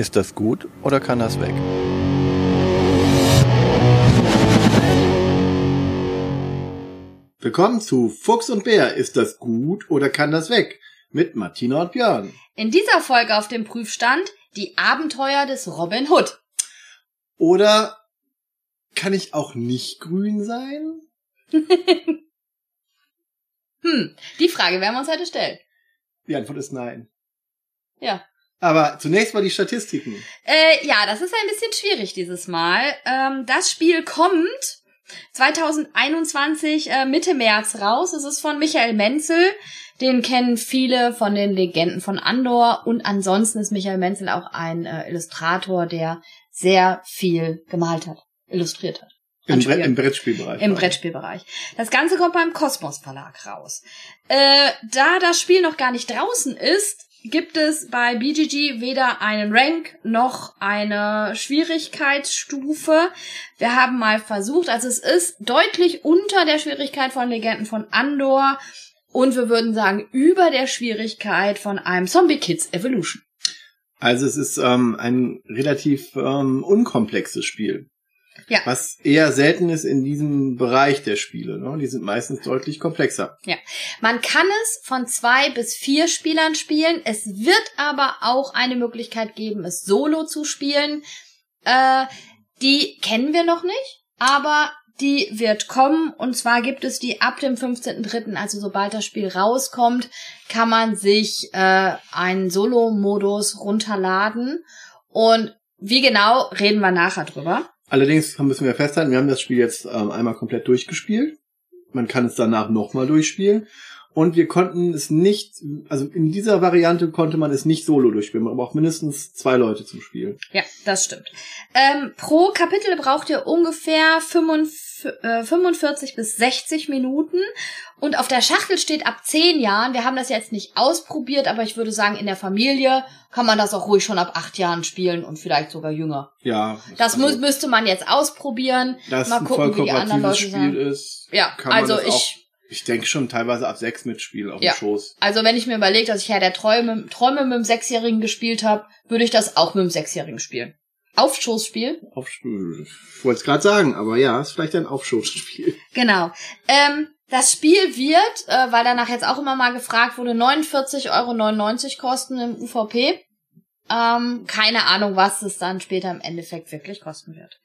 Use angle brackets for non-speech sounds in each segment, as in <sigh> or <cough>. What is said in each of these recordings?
Ist das gut oder kann das weg? Willkommen zu Fuchs und Bär. Ist das gut oder kann das weg? Mit Martina und Björn. In dieser Folge auf dem Prüfstand die Abenteuer des Robin Hood. Oder kann ich auch nicht grün sein? <laughs> Hm, die Frage werden wir uns heute stellen. Die Antwort ist nein. Ja. Aber zunächst mal die Statistiken. Äh, ja, das ist ein bisschen schwierig dieses Mal. Ähm, das Spiel kommt 2021 äh, Mitte März raus. Es ist von Michael Menzel. Den kennen viele von den Legenden von Andor. Und ansonsten ist Michael Menzel auch ein äh, Illustrator, der sehr viel gemalt hat, illustriert hat. Im, Bre. Im Brettspielbereich. Im. Brettspielbereich. Das Ganze kommt beim Kosmos Verlag raus. Äh, da das Spiel noch gar nicht draußen ist, gibt es bei BGG weder einen Rank noch eine Schwierigkeitsstufe. Wir haben mal versucht, also es ist deutlich unter der Schwierigkeit von Legenden von Andor und wir würden sagen über der Schwierigkeit von einem Zombie Kids Evolution. Also es ist ähm, ein relativ ähm, unkomplexes Spiel. Ja. Was eher selten ist in diesem Bereich der Spiele. Ne? Die sind meistens deutlich komplexer. Man kann es von zwei bis vier Spielern spielen. Es wird aber auch eine Möglichkeit geben, es solo zu spielen. Äh, die kennen wir noch nicht, aber die wird kommen. Und zwar gibt es die ab dem 15.3., also sobald das Spiel rauskommt, kann man sich äh, einen Solo-Modus runterladen. Und wie genau, reden wir nachher drüber. Allerdings müssen wir festhalten, wir haben das Spiel jetzt ähm, einmal komplett durchgespielt. Man kann es danach nochmal durchspielen. Und wir konnten es nicht, also in dieser Variante konnte man es nicht solo durchspielen. Man braucht mindestens zwei Leute zum Spielen. Ja, das stimmt. Ähm, pro Kapitel braucht ihr ungefähr 45, äh, 45 bis 60 Minuten. Und auf der Schachtel steht ab 10 Jahren. Wir haben das jetzt nicht ausprobiert, aber ich würde sagen, in der Familie kann man das auch ruhig schon ab 8 Jahren spielen und vielleicht sogar jünger. Ja. Das also, mü müsste man jetzt ausprobieren. das mal gucken, wie die anderen Leute Spiel sagen. ist. Ja, kann man also das ich, ich denke schon teilweise ab sechs mitspielen auf Ja. dem Schoß. also wenn ich mir überlege, dass ich Herr der Träume, Träume mit dem Sechsjährigen gespielt habe, würde ich das auch mit dem Sechsjährigen spielen. Aufstoßspiel? Auf, ich wollte es gerade sagen, aber ja, ist vielleicht ein Aufschussspiel. Genau. Ähm, das Spiel wird, äh, weil danach jetzt auch immer mal gefragt wurde, 49,99 Euro kosten im UVP. Ähm, keine Ahnung, was es dann später im Endeffekt wirklich kosten wird.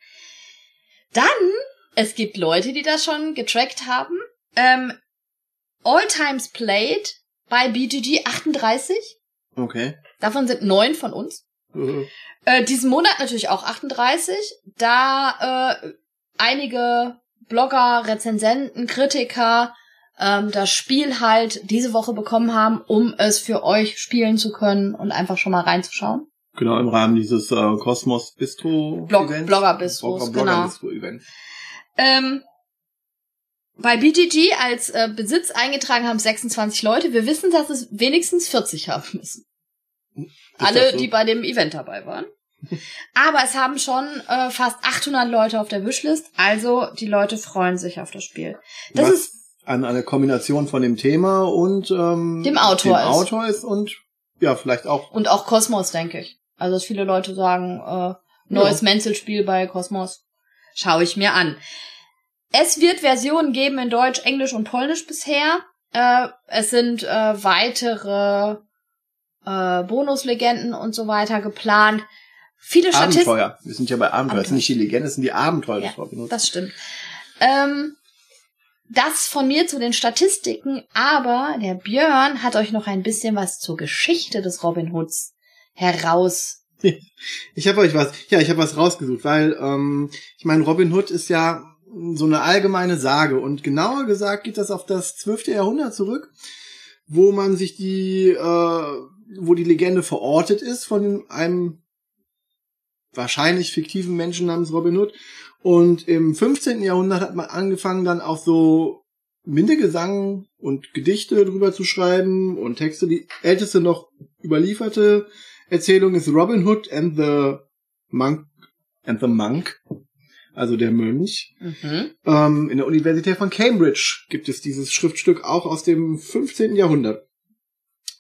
Dann, es gibt Leute, die das schon getrackt haben. Ähm, All Times Played bei BGG 38. Okay. Davon sind neun von uns. Äh, diesen Monat natürlich auch 38, da äh, einige Blogger, Rezensenten, Kritiker ähm, das Spiel halt diese Woche bekommen haben, um es für euch spielen zu können und einfach schon mal reinzuschauen. Genau, im Rahmen dieses äh, Kosmos Bistro Blog- Events. Blogger-Bistros, Blogger- genau. Bistro Event. Ähm, bei BGG als äh, Besitz eingetragen haben 26 Leute. Wir wissen, dass es wenigstens 40 haben müssen. Alle, so? die bei dem Event dabei waren. Aber es haben schon äh, fast 800 Leute auf der Wishlist. Also die Leute freuen sich auf das Spiel. Das Was ist an eine Kombination von dem Thema und ähm, Dem Autor dem ist. Autor ist und ja, vielleicht auch und auch Kosmos, denke ich. Also dass viele Leute sagen, äh, neues Menzelspiel bei Kosmos. Schaue ich mir an. Es wird Versionen geben in Deutsch, Englisch und Polnisch bisher. Äh, es sind äh, weitere äh, Bonuslegenden und so weiter geplant. Viele Statisten. Abenteuer. Wir sind ja bei Abenteuer. Das sind nicht die Legenden, das sind die Abenteuer, Ja, das stimmt. Ähm, das von mir zu den Statistiken, aber der Björn hat euch noch ein bisschen was zur Geschichte des Robin Hoods heraus. <laughs> Ich habe euch was, ja, ich habe was rausgesucht, weil ähm, ich meine, Robin Hood ist ja so eine allgemeine Sage und genauer gesagt geht das auf das 12. Jahrhundert zurück, wo man sich die, äh, wo die Legende verortet ist von einem wahrscheinlich fiktiven Menschen namens Robin Hood. Und im 15. Jahrhundert hat man angefangen dann auch so Mindegesang und Gedichte drüber zu schreiben und Texte. Die älteste noch überlieferte Erzählung ist Robin Hood and the Monk and the Monk, also der Mönch. Mhm. Ähm, in der Universität von Cambridge gibt es dieses Schriftstück auch aus dem 15. Jahrhundert.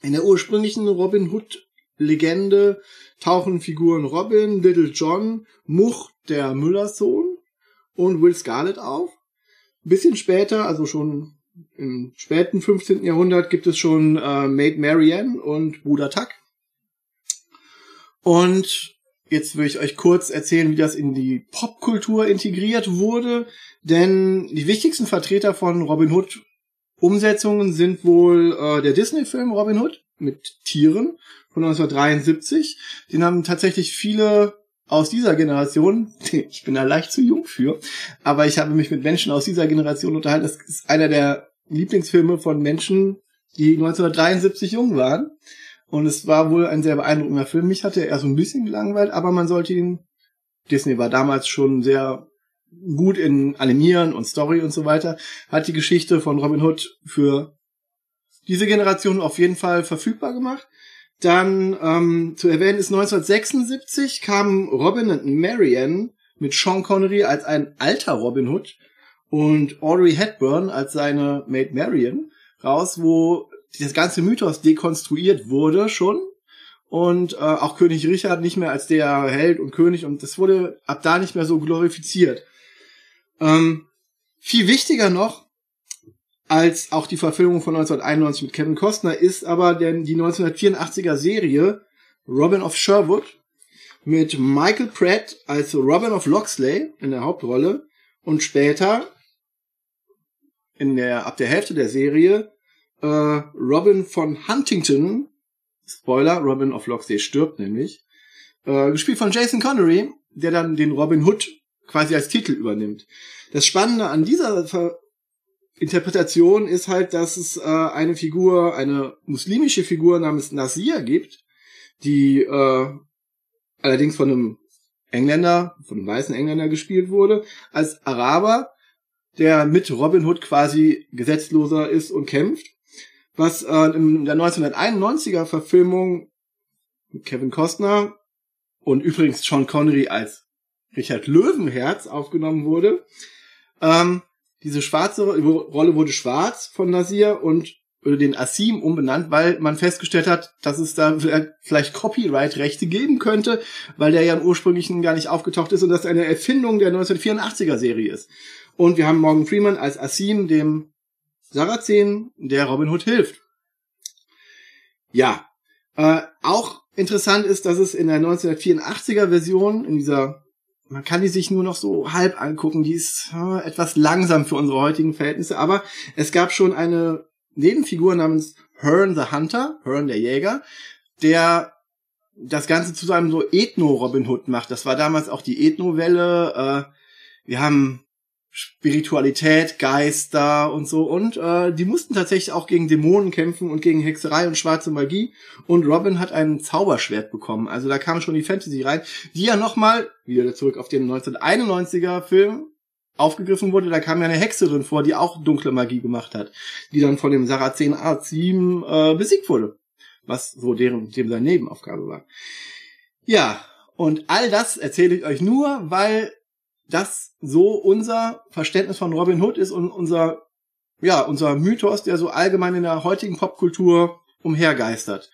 In der ursprünglichen Robin Hood Legende tauchen Figuren Robin, Little John, Much, der Müllers Sohn und Will Scarlet auf. Ein bisschen später, also schon im späten 15. Jahrhundert, gibt es schon äh, Maid Marianne und Bruder Tuck. Und jetzt will ich euch kurz erzählen, wie das in die Popkultur integriert wurde. Denn die wichtigsten Vertreter von Robin Hood Umsetzungen sind wohl äh, der Disney-Film Robin Hood mit Tieren von 1973. Den haben tatsächlich viele aus dieser Generation, <laughs> ich bin da leicht zu jung für, aber ich habe mich mit Menschen aus dieser Generation unterhalten. Das ist einer der Lieblingsfilme von Menschen, die 1973 jung waren. Und es war wohl ein sehr beeindruckender Film. Mich hatte er so ein bisschen gelangweilt, aber man sollte ihn. Disney war damals schon sehr gut in Animieren und Story und so weiter. Hat die Geschichte von Robin Hood für diese Generation auf jeden Fall verfügbar gemacht. Dann ähm, zu erwähnen ist 1976 kamen Robin und Marianne mit Sean Connery als ein alter Robin Hood und Audrey Hepburn als seine Maid Marian raus, wo das ganze Mythos dekonstruiert wurde schon. Und äh, auch König Richard nicht mehr als der Held und König. Und das wurde ab da nicht mehr so glorifiziert. Ähm, viel wichtiger noch als auch die Verfilmung von 1991 mit Kevin Costner ist aber denn die 1984er Serie Robin of Sherwood mit Michael Pratt als Robin of Locksley in der Hauptrolle. Und später in der ab der Hälfte der Serie äh, Robin von Huntington Spoiler Robin of Locksley stirbt nämlich äh, gespielt von Jason Connery der dann den Robin Hood quasi als Titel übernimmt das Spannende an dieser Ver Interpretation ist halt, dass es äh, eine Figur, eine muslimische Figur namens Nasir gibt, die äh, allerdings von einem Engländer, von einem weißen Engländer gespielt wurde, als Araber, der mit Robin Hood quasi gesetzloser ist und kämpft. Was äh, in der 1991er Verfilmung mit Kevin Costner und übrigens Sean Connery als Richard Löwenherz aufgenommen wurde. Ähm, diese schwarze Rolle wurde schwarz von Nasir und oder den Asim umbenannt, weil man festgestellt hat, dass es da vielleicht Copyright-Rechte geben könnte, weil der ja im ursprünglichen gar nicht aufgetaucht ist und das eine Erfindung der 1984er-Serie ist. Und wir haben Morgan Freeman als Asim, dem Sarazen, der Robin Hood hilft. Ja, äh, auch interessant ist, dass es in der 1984er-Version, in dieser man kann die sich nur noch so halb angucken. Die ist äh, etwas langsam für unsere heutigen Verhältnisse, aber es gab schon eine Nebenfigur namens Hearn the Hunter, Hearn der Jäger, der das Ganze zu seinem so Ethno-Robin Hood macht. Das war damals auch die Ethno-Welle. Äh, wir haben Spiritualität, Geister und so. Und äh, die mussten tatsächlich auch gegen Dämonen kämpfen und gegen Hexerei und schwarze Magie. Und Robin hat ein Zauberschwert bekommen. Also da kam schon die Fantasy rein, die ja nochmal, wieder zurück auf den 1991er Film, aufgegriffen wurde. Da kam ja eine Hexe drin vor, die auch dunkle Magie gemacht hat, die dann von dem Sarazen A7 äh, besiegt wurde. Was so deren, dem seine Nebenaufgabe war. Ja, und all das erzähle ich euch nur, weil das so unser Verständnis von Robin Hood ist und unser, ja, unser Mythos, der so allgemein in der heutigen Popkultur umhergeistert.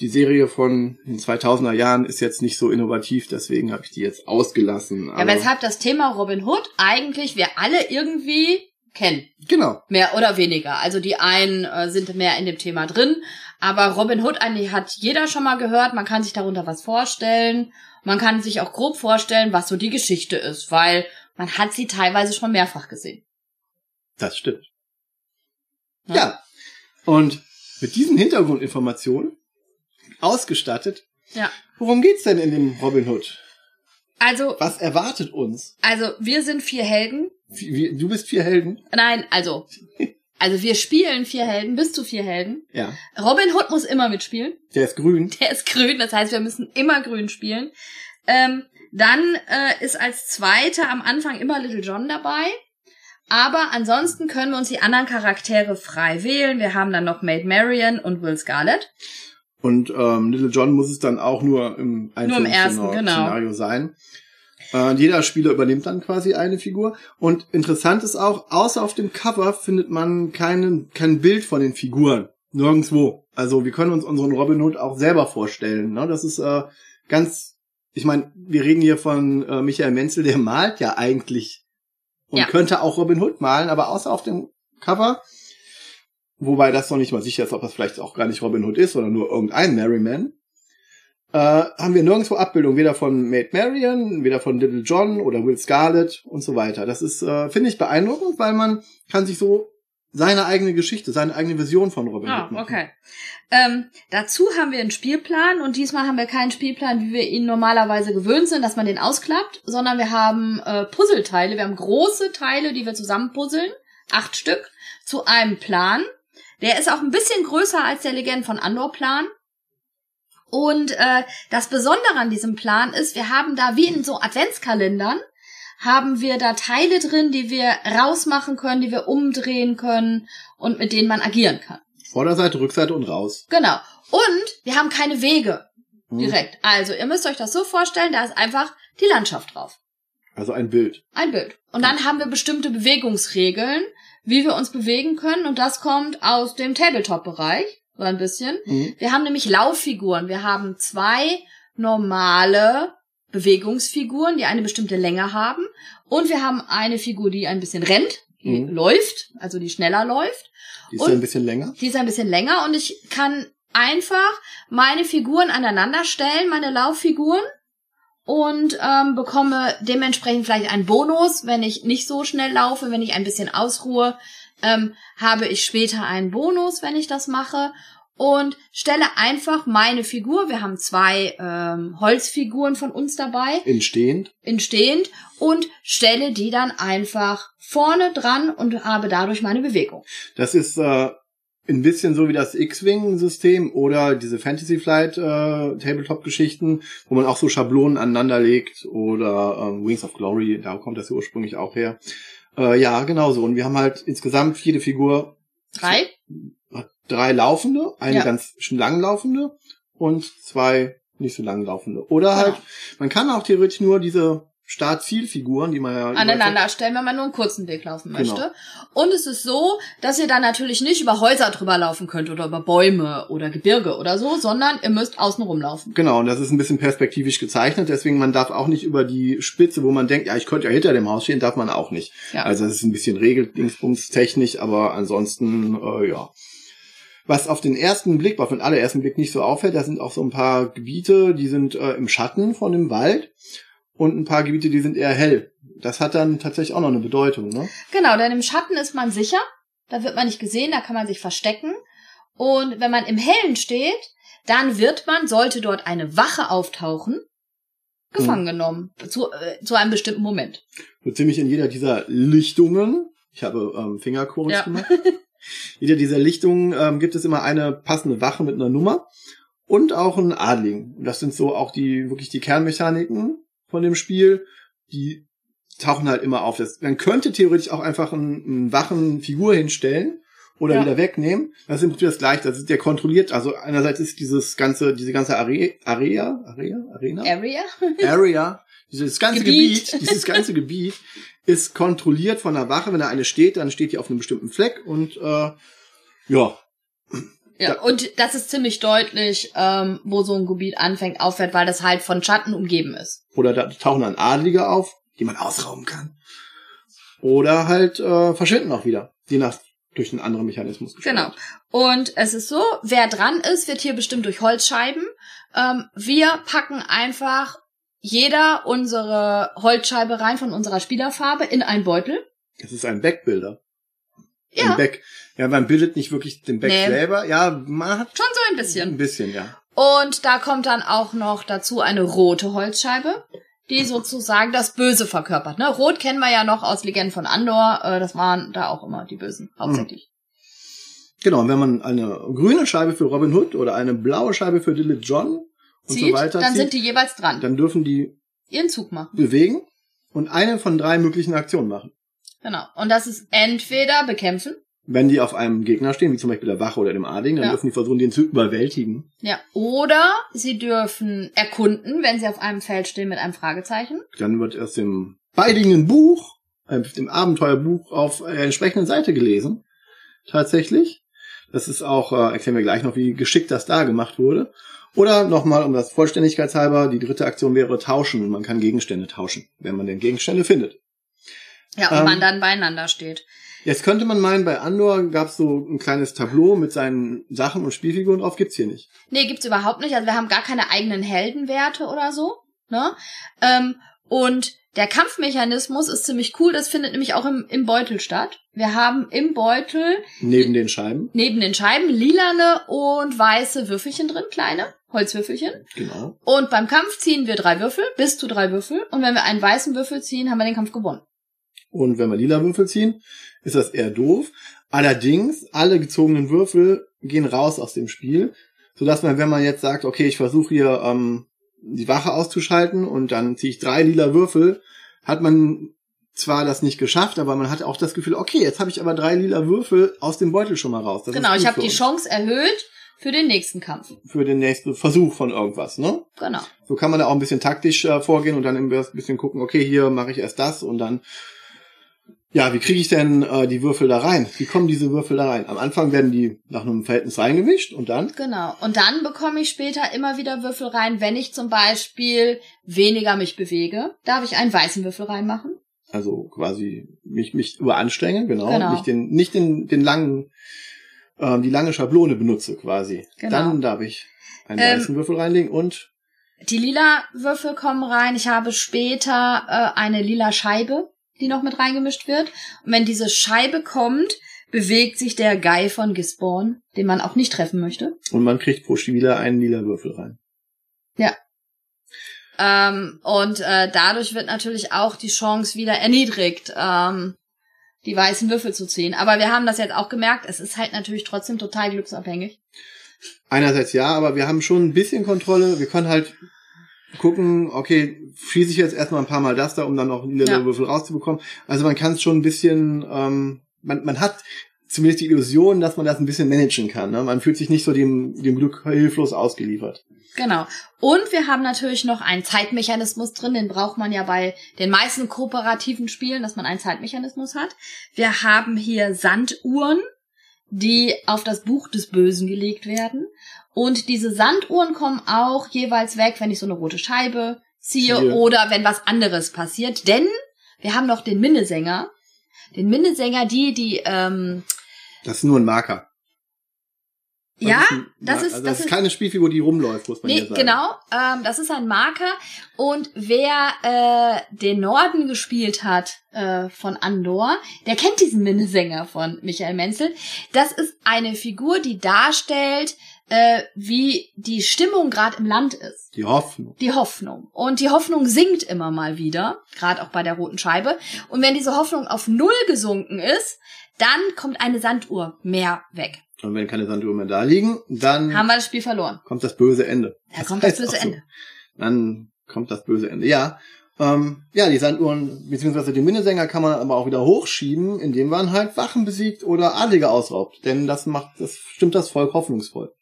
Die Serie von den 2000er Jahren ist jetzt nicht so innovativ, deswegen habe ich die jetzt ausgelassen. Ja, weshalb das Thema Robin Hood eigentlich wir alle irgendwie kennen. Genau. Mehr oder weniger. Also die einen äh, sind mehr in dem Thema drin, aber Robin Hood eigentlich hat jeder schon mal gehört, man kann sich darunter was vorstellen man kann sich auch grob vorstellen, was so die Geschichte ist, weil man hat sie teilweise schon mehrfach gesehen. Das stimmt. Ja. ja. Und mit diesen Hintergrundinformationen ausgestattet. Ja. Worum geht's denn in dem Robin Hood? Also. Was erwartet uns? Also, wir sind vier Helden. Du bist vier Helden? Nein, also. <laughs> Also wir spielen vier Helden, bis zu vier Helden. Ja. Robin Hood muss immer mitspielen. Der ist grün. Der ist grün, das heißt, wir müssen immer grün spielen. Ähm, dann äh, ist als Zweiter am Anfang immer Little John dabei. Aber ansonsten können wir uns die anderen Charaktere frei wählen. Wir haben dann noch Maid Marian und Will Scarlett. Und ähm, Little John muss es dann auch nur im Einzelnen genau. Szenario sein. Äh, jeder Spieler übernimmt dann quasi eine Figur. Und interessant ist auch, außer auf dem Cover findet man keinen, kein Bild von den Figuren. Nirgendwo. Also wir können uns unseren Robin Hood auch selber vorstellen. Ne? Das ist äh, ganz, ich meine, wir reden hier von äh, Michael Menzel, der <laughs> malt ja eigentlich und Ja. könnte auch Robin Hood malen, aber außer auf dem Cover, wobei das noch nicht mal sicher ist, ob das vielleicht auch gar nicht Robin Hood ist, sondern nur irgendein Merryman, äh, haben wir nirgendwo Abbildung, weder von Maid Marian, weder von Little John oder Will Scarlet und so weiter. Das ist, äh, finde ich, beeindruckend, weil man kann sich so seine eigene Geschichte, seine eigene Version von Robin Ah, Hood machen. okay. Ähm, dazu haben wir einen Spielplan und diesmal haben wir keinen Spielplan, wie wir ihn normalerweise gewöhnt sind, dass man den ausklappt, sondern wir haben äh, Puzzleteile. Wir haben große Teile, die wir zusammenpuzzeln, acht Stück, zu einem Plan. Der ist auch ein bisschen größer als der Legend von Andor Plan. Und äh, das Besondere an diesem Plan ist, wir haben da wie in so Adventskalendern, haben wir da Teile drin, die wir rausmachen können, die wir umdrehen können und mit denen man agieren kann. Vorderseite, Rückseite und raus. Genau. Und wir haben keine Wege Hm. direkt. Also ihr müsst euch das so vorstellen, da ist einfach die Landschaft drauf. Also ein Bild. Ein Bild. Und dann haben wir bestimmte Bewegungsregeln, wie wir uns bewegen können. Und das kommt aus dem Tabletop-Bereich. So ein bisschen. Mhm. Wir haben nämlich Lauffiguren. Wir haben zwei normale Bewegungsfiguren, die eine bestimmte Länge haben. Und wir haben eine Figur, die ein bisschen rennt, die Mhm. läuft, also die schneller läuft. Die ist Und- ein bisschen länger. Die ist ein bisschen länger und ich kann einfach meine Figuren aneinander stellen, meine Lauffiguren und ähm, bekomme dementsprechend vielleicht einen Bonus, wenn ich nicht so schnell laufe, wenn ich ein bisschen ausruhe, ähm, habe ich später einen Bonus, wenn ich das mache und stelle einfach meine Figur. Wir haben zwei ähm, Holzfiguren von uns dabei Entstehend. entstehend und stelle die dann einfach vorne dran und habe dadurch meine Bewegung. Das ist äh, ein bisschen so wie das X-Wing-System oder diese Fantasy Flight äh, Tabletop-Geschichten, wo man auch so Schablonen aneinander legt oder ähm, Wings of Glory, da kommt das ja ursprünglich auch her. Äh, ja, genau so. Und wir haben halt insgesamt jede Figur Drei? drei laufende, eine Ja. ganz lang laufende und zwei nicht so lang laufende. Oder halt, Genau. man kann auch theoretisch nur diese Start-Ziel-Figuren, die man ja aneinander stellen, wenn man nur einen kurzen Weg laufen Genau. möchte. Und es ist so, dass ihr dann natürlich nicht über Häuser drüber laufen könnt oder über Bäume oder Gebirge oder so, sondern ihr müsst außen rumlaufen. Genau, und das ist ein bisschen perspektivisch gezeichnet, deswegen man darf auch nicht über die Spitze, wo man denkt, ja, ich könnte ja hinter dem Haus stehen, darf man auch nicht. Ja. Also das ist ein bisschen regeldingsbumstechnisch, aber ansonsten, äh, ja. Was auf den ersten Blick, auf den allerersten Blick nicht so auffällt, da sind auch so ein paar Gebiete, die sind äh, im Schatten von dem Wald und ein paar Gebiete, die sind eher hell. Das hat dann tatsächlich auch noch eine Bedeutung, ne? Genau, denn im Schatten ist man sicher, da wird man nicht gesehen, da kann man sich verstecken. Und wenn man im Hellen steht, dann wird man, sollte dort eine Wache auftauchen, gefangen genommen. Zu, äh, zu einem bestimmten Moment. So ziemlich in jeder dieser Lichtungen, ich habe ähm, Fingerchorus Ja. gemacht, jeder dieser Lichtungen ähm, gibt es immer eine passende Wache mit einer Nummer und auch einen Adligen. Und Das sind so auch die wirklich die Kernmechaniken von dem Spiel, die tauchen halt immer auf. Das, man könnte theoretisch auch einfach einen, einen Wachenfigur hinstellen oder Ja. wieder wegnehmen. Das ist im Prinzip das gleiche. Das ist der kontrolliert. Also einerseits ist dieses ganze, diese ganze Are Area, Area, Arena, Area? Area, dieses ganze Gebiet. Gebiet. dieses ganze Gebiet ist kontrolliert von der Wache. Wenn da eine steht, dann steht die auf einem bestimmten Fleck und äh, ja, Ja, Ja. und das ist ziemlich deutlich, ähm, wo so ein Gebiet anfängt, aufhört, weil das halt von Schatten umgeben ist. oder da tauchen dann Adlige auf, die man ausrauben kann. Oder halt äh, verschwinden auch wieder, je nach durch einen anderen Mechanismus. gesteuert. Genau. Und es ist so, wer dran ist, wird hier bestimmt durch Holzscheiben. Ähm, wir packen einfach jeder unsere Holzscheibe rein von unserer Spielerfarbe in einen Beutel. Das ist ein Backbilder. Ja, Ein Back. Ja, man bildet nicht wirklich den Back Nee. selber. Ja, man hat schon so ein ein bisschen. bisschen, ja. Und da kommt dann auch noch dazu eine rote Holzscheibe, die <laughs> sozusagen das Böse verkörpert. Ne? Rot kennen wir ja noch aus Legenden von Andor. Äh, das waren da auch immer die Bösen, hauptsächlich. Genau, und wenn man eine grüne Scheibe für Robin Hood oder eine blaue Scheibe für Little John und Zieht, so weiter dann zieht, sind die jeweils dran. dann dürfen die Ihren Zug machen. bewegen und eine von drei möglichen Aktionen machen. Genau. Und das ist entweder bekämpfen, Wenn die auf einem Gegner stehen, wie zum Beispiel der Wache oder dem Ading, dann Ja. dürfen die versuchen, den zu überwältigen. ja, oder sie dürfen erkunden, wenn sie auf einem Feld stehen mit einem Fragezeichen. Dann wird aus dem beiliegenden Buch, äh, dem Abenteuerbuch auf der entsprechenden Seite gelesen. Tatsächlich. Das ist auch, äh, erklären wir gleich noch, wie geschickt das da gemacht wurde. Oder nochmal, um das Vollständigkeitshalber, die dritte Aktion wäre tauschen. Man kann Gegenstände tauschen, wenn man denn Gegenstände findet. Ja, und Ähm, man dann beieinander steht. Jetzt könnte man meinen, bei Andor gab es so ein kleines Tableau mit seinen Sachen und Spielfiguren drauf, gibt's hier nicht. Nee, gibt's überhaupt nicht. Also wir haben gar keine eigenen Heldenwerte oder so. Ne? Ähm, und der Kampfmechanismus ist ziemlich cool. Das findet nämlich auch im, im Beutel statt. Wir haben im Beutel Neben den Scheiben. neben den Scheiben lilane und weiße Würfelchen drin, kleine Holzwürfelchen. Genau. Und beim Kampf ziehen wir drei Würfel, bis zu drei Würfel. Und wenn wir einen weißen Würfel ziehen, haben wir den Kampf gewonnen. Und wenn wir lila Würfel ziehen, ist das eher doof. Allerdings, alle gezogenen Würfel gehen raus aus dem Spiel, sodass man, wenn man jetzt sagt, okay, ich versuche hier ähm, die Wache auszuschalten und dann ziehe ich drei lila Würfel, hat man zwar das nicht geschafft, aber man hat auch das Gefühl, okay, jetzt habe ich aber drei lila Würfel aus dem Beutel schon mal raus. Das genau, ich habe die. Chance erhöht für den nächsten Kampf. für den nächsten Versuch von irgendwas, ne? Genau. So kann man da auch ein bisschen taktisch äh, vorgehen und dann ein bisschen gucken, okay, hier mache ich erst das und dann, ja, wie kriege ich denn äh, die Würfel da rein? Wie kommen diese Würfel da rein? Am Anfang werden die nach einem Verhältnis reingemischt und dann, Genau. Und dann bekomme ich später immer wieder Würfel rein, wenn ich zum Beispiel weniger mich bewege. Darf ich einen weißen Würfel reinmachen? also quasi mich, mich überanstrengen, genau, Genau. nicht den, nicht den, den langen, ähm, die lange Schablone benutze quasi. Genau. Dann darf ich einen Ähm, weißen Würfel reinlegen und Die lila Würfel kommen rein. Ich habe später äh, eine lila Scheibe, die noch mit reingemischt wird. Und wenn diese Scheibe kommt, bewegt sich der Guy von Gisborne, den man auch nicht treffen möchte. und man kriegt pro Spieler einen lila Würfel rein. Ähm, und äh, dadurch wird natürlich auch die Chance wieder erniedrigt, ähm, die weißen Würfel zu ziehen. Aber wir haben das jetzt auch gemerkt, es ist halt natürlich trotzdem total glücksabhängig. Einerseits ja, aber wir haben schon ein bisschen Kontrolle. Wir können halt gucken, okay, schieße ich jetzt erstmal ein paar Mal das da, um dann noch lila Ja. Würfel rauszubekommen. Also man kann es schon ein bisschen, ähm, man, man hat zumindest die Illusion, dass man das ein bisschen managen kann. Ne? Man fühlt sich nicht so dem, dem Glück hilflos ausgeliefert. Genau. Und wir haben natürlich noch einen Zeitmechanismus drin, den braucht man ja bei den meisten kooperativen Spielen, dass man einen Zeitmechanismus hat. Wir haben hier Sanduhren, die auf das Buch des Bösen gelegt werden. Und diese Sanduhren kommen auch jeweils weg, wenn ich so eine rote Scheibe ziehe Ziehe. oder wenn was anderes passiert. Denn wir haben noch den Minnesänger. Den Minnesänger, die, die, ähm, Das ist nur ein Marker. Was ja, ist ein das ist- also das das ist ist- keine Spielfigur, die rumläuft, muss man Nee, hier sagen. genau. Ähm, das ist ein Marker. Und wer äh, den Norden gespielt hat äh, von Andor, der kennt diesen Minnesänger von Michael Menzel. Das ist eine Figur, die darstellt, äh, wie die Stimmung gerade im Land ist. Die Hoffnung. Die Hoffnung. Und die Hoffnung sinkt immer mal wieder, gerade auch bei der roten Scheibe. Und wenn diese Hoffnung auf Null gesunken ist, dann kommt eine Sanduhr mehr weg. Und wenn keine Sanduhren mehr da liegen, dann Haben wir das Spiel verloren. kommt das böse Ende. Da kommt das böse so. Ende. Dann kommt das böse Ende. Ja, ähm, ja, die Sanduhren beziehungsweise die Minnesänger kann man aber auch wieder hochschieben, indem man halt Wachen besiegt oder Adlige ausraubt. Denn das macht, das stimmt das Volk hoffnungsvoll.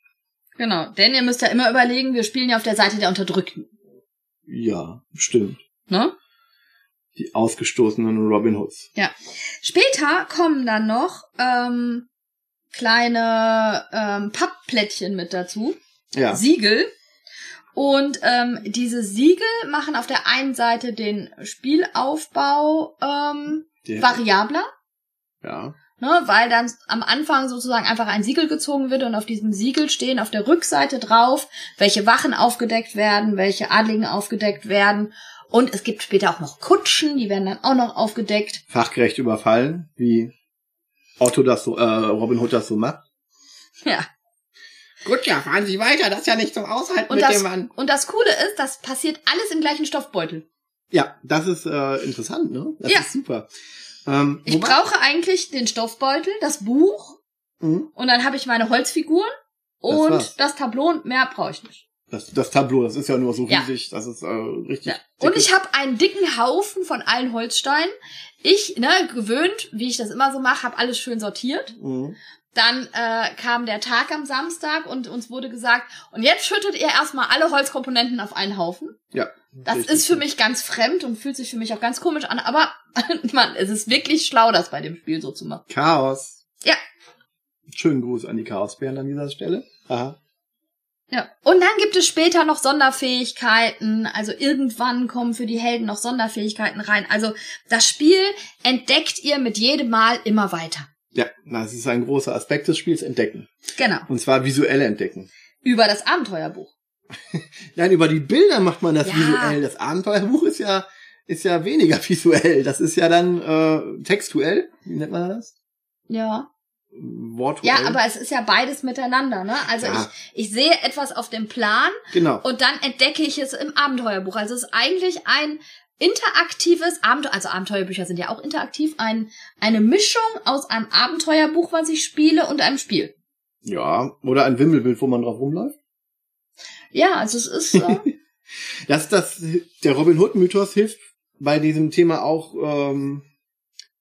Genau, denn ihr müsst ja immer überlegen, wir spielen ja auf der Seite der Unterdrückten. Ja, stimmt. Ne? Die ausgestoßenen Robin Hoods. Später kommen dann noch ähm, kleine ähm, Pappplättchen mit dazu, Ja, Siegel. Und ähm, diese Siegel machen auf der einen Seite den Spielaufbau ähm, der, variabler, ja. Ne, weil dann am Anfang sozusagen einfach ein Siegel gezogen wird und auf diesem Siegel stehen auf der Rückseite drauf, welche Wachen aufgedeckt werden, welche Adligen aufgedeckt werden. Und es gibt später auch noch Kutschen, die werden dann auch noch aufgedeckt. Fachgerecht überfallen, wie Otto das so, äh, Robin Hood das so macht. Ja. Gut, ja, fahren Sie weiter, das ist ja nicht zum Aushalten Und das, und das Coole ist, das passiert alles im gleichen Stoffbeutel. Ja, das ist äh, interessant, ne? Das Ja. ist super. Ähm, Ich brauche eigentlich den Stoffbeutel, das Buch Mhm. und dann habe ich meine Holzfiguren Das und war's. das, Tableau und mehr brauche ich nicht. Das, das Tableau, das ist ja nur so Ja. riesig, das ist äh, richtig. Ja. Und ich habe einen dicken Haufen von allen Holzsteinen. Ich, ne, gewöhnt, wie ich das immer so mache, habe alles schön sortiert. Mhm. Dann äh, kam der Tag am Samstag und uns wurde gesagt, und jetzt schüttet ihr erstmal alle Holzkomponenten auf einen Haufen. Ja. Das richtig. ist für mich ganz fremd und fühlt sich für mich auch ganz komisch an, aber <laughs> man, es ist wirklich schlau, das bei dem Spiel so zu machen. Chaos. Ja. Schönen Gruß an die Chaosbären an dieser Stelle. Aha. Ja. Und dann gibt es später noch Sonderfähigkeiten. Also irgendwann kommen für die Helden noch Sonderfähigkeiten rein. Also das Spiel entdeckt ihr mit jedem Mal immer weiter. Ja, das ist ein großer Aspekt des Spiels, entdecken. Genau. Und zwar visuell entdecken. Über das Abenteuerbuch. <laughs> Nein, über die Bilder macht man das Ja. visuell. Das Abenteuerbuch ist ja, ist ja weniger <laughs> visuell. Das ist ja dann äh, textuell. Wie nennt man das? Ja. Wortuell. Ja, aber es ist ja beides miteinander, ne? Also Ja. ich, ich sehe etwas auf dem Plan Genau. und dann entdecke ich es im Abenteuerbuch. Also es ist eigentlich ein interaktives Abenteuer, also Abenteuerbücher sind ja auch interaktiv, ein, eine Mischung aus einem Abenteuerbuch, was ich spiele, und einem Spiel. Ja, oder ein Wimmelbild, wo man drauf rumläuft. Ja, also es ist, äh, <laughs> Das, das, der Robin Hood Mythos hilft bei diesem Thema auch ähm,